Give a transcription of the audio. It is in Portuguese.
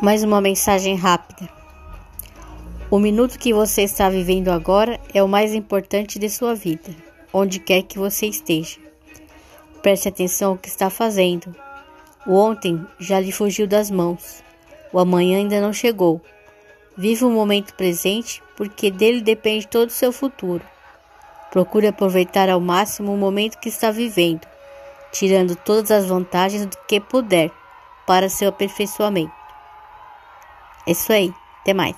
Mais uma mensagem rápida. O minuto que você está vivendo agora é o mais importante de sua vida, onde quer que você esteja. Preste atenção no que está fazendo. O ontem já lhe fugiu das mãos. O amanhã ainda não chegou. Viva o momento presente, porque dele depende todo o seu futuro. Procure aproveitar ao máximo o momento que está vivendo, tirando todas as vantagens do que puder para seu aperfeiçoamento. É isso aí. Até mais.